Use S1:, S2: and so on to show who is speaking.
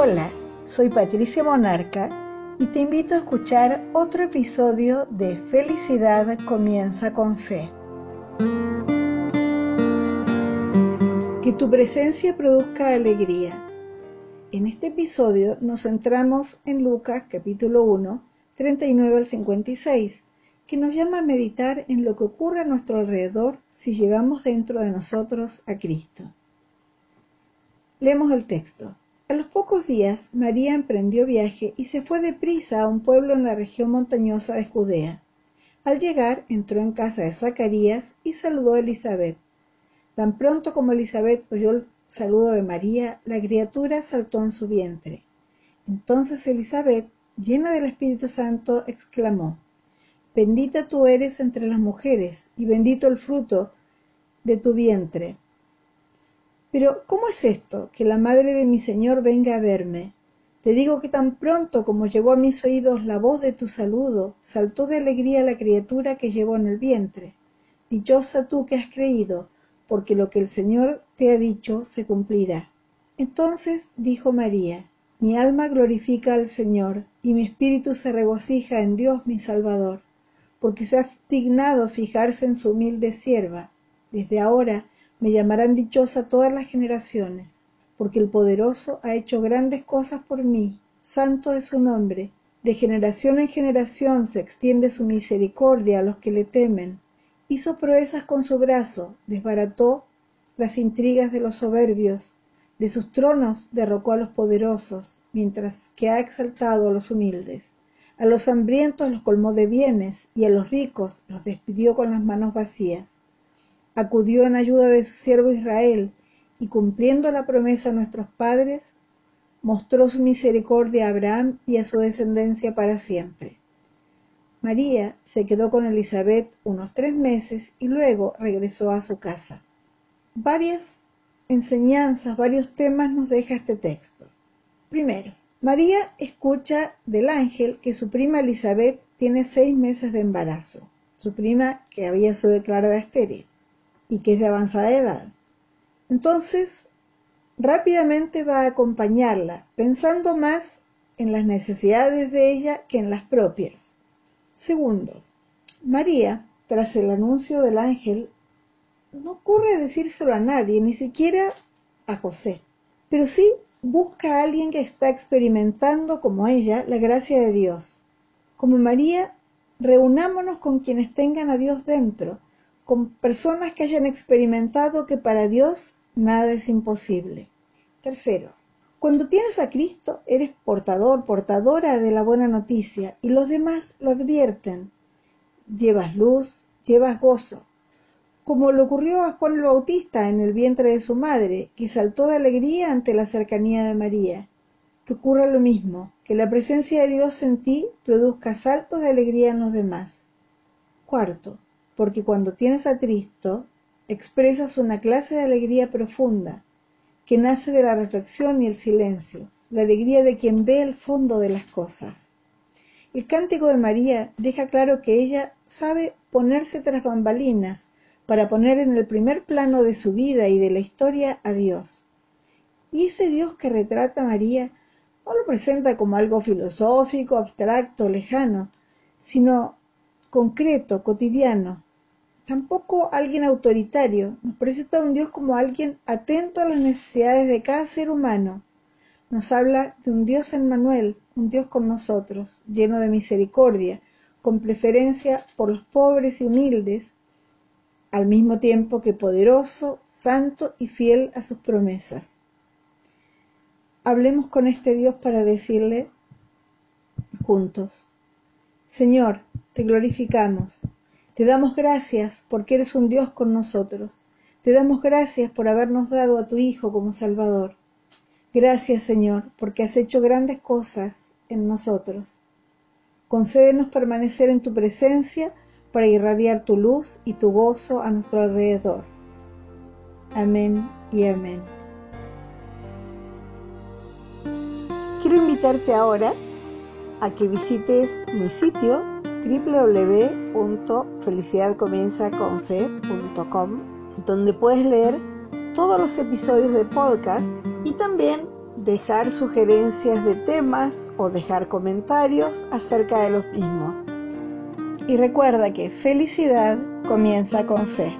S1: Hola, soy Patricia Monarca y te invito a escuchar otro episodio de Felicidad comienza con fe. Que tu presencia produzca alegría. En este episodio nos centramos en Lucas capítulo 1, 39 al 56, que nos llama a meditar en lo que ocurre a nuestro alrededor si llevamos dentro de nosotros a Cristo. Leemos el texto. A los pocos días, María emprendió viaje y se fue deprisa a un pueblo en la región montañosa de Judea. Al llegar, entró en casa de Zacarías y saludó a Elizabeth. Tan pronto como Elizabeth oyó el saludo de María, la criatura saltó en su vientre. Entonces Elizabeth, llena del Espíritu Santo, exclamó, Bendita tú eres entre las mujeres, y bendito el fruto de tu vientre. Pero, ¿cómo es esto, que la madre de mi Señor venga a verme? Te digo que tan pronto como llegó a mis oídos la voz de tu saludo, saltó de alegría la criatura que llevó en el vientre. Dichosa tú que has creído, porque lo que el Señor te ha dicho se cumplirá. Entonces dijo María, mi alma glorifica al Señor, y mi espíritu se regocija en Dios mi Salvador, porque se ha dignado fijarse en su humilde sierva. Desde ahora me llamarán dichosa todas las generaciones, porque el poderoso ha hecho grandes cosas por mí. Santo es su nombre. De generación en generación se extiende su misericordia a los que le temen. Hizo proezas con su brazo, desbarató las intrigas de los soberbios. De sus tronos derrocó a los poderosos, mientras que ha exaltado a los humildes. A los hambrientos los colmó de bienes, y a los ricos los despidió con las manos vacías acudió en ayuda de su siervo Israel, y cumpliendo la promesa a nuestros padres, mostró su misericordia a Abraham y a su descendencia para siempre. María se quedó con Elizabeth unos tres meses y luego regresó a su casa. Varias enseñanzas, varios temas nos deja este texto. Primero, María escucha del ángel que su prima Elizabeth tiene seis meses de embarazo, su prima que había sido declarada estéril y que es de avanzada edad. Entonces, rápidamente va a acompañarla, pensando más en las necesidades de ella que en las propias. Segundo, María, tras el anuncio del ángel, no ocurre decírselo a nadie, ni siquiera a José, pero sí busca a alguien que está experimentando como ella la gracia de Dios. Como María, reunámonos con quienes tengan a Dios dentro, con personas que hayan experimentado que para Dios nada es imposible. Tercero, cuando tienes a Cristo, eres portador, portadora de la buena noticia y los demás lo advierten. Llevas luz, llevas gozo. Como le ocurrió a Juan el Bautista en el vientre de su madre, que saltó de alegría ante la cercanía de María. Que ocurra lo mismo, que la presencia de Dios en ti produzca saltos de alegría en los demás. Cuarto, porque cuando tienes a Cristo, expresas una clase de alegría profunda, que nace de la reflexión y el silencio, la alegría de quien ve el fondo de las cosas. El cántico de María deja claro que ella sabe ponerse tras bambalinas para poner en el primer plano de su vida y de la historia a Dios. Y ese Dios que retrata María no lo presenta como algo filosófico, abstracto, lejano, sino concreto, cotidiano, Tampoco alguien autoritario. Nos presenta a un Dios como alguien atento a las necesidades de cada ser humano. Nos habla de un Dios en Manuel, un Dios con nosotros, lleno de misericordia, con preferencia por los pobres y humildes, al mismo tiempo que poderoso, santo y fiel a sus promesas. Hablemos con este Dios para decirle juntos, Señor, te glorificamos, te damos gracias porque eres un Dios con nosotros. Te damos gracias por habernos dado a tu Hijo como Salvador. Gracias, Señor, porque has hecho grandes cosas en nosotros. Concédenos permanecer en tu presencia para irradiar tu luz y tu gozo a nuestro alrededor. Amén y amén. Quiero invitarte ahora a que visites mi sitio www.felicidadcomienzaconfe.com donde puedes leer todos los episodios de podcast y también dejar sugerencias de temas o dejar comentarios acerca de los mismos. Y recuerda que felicidad comienza con fe.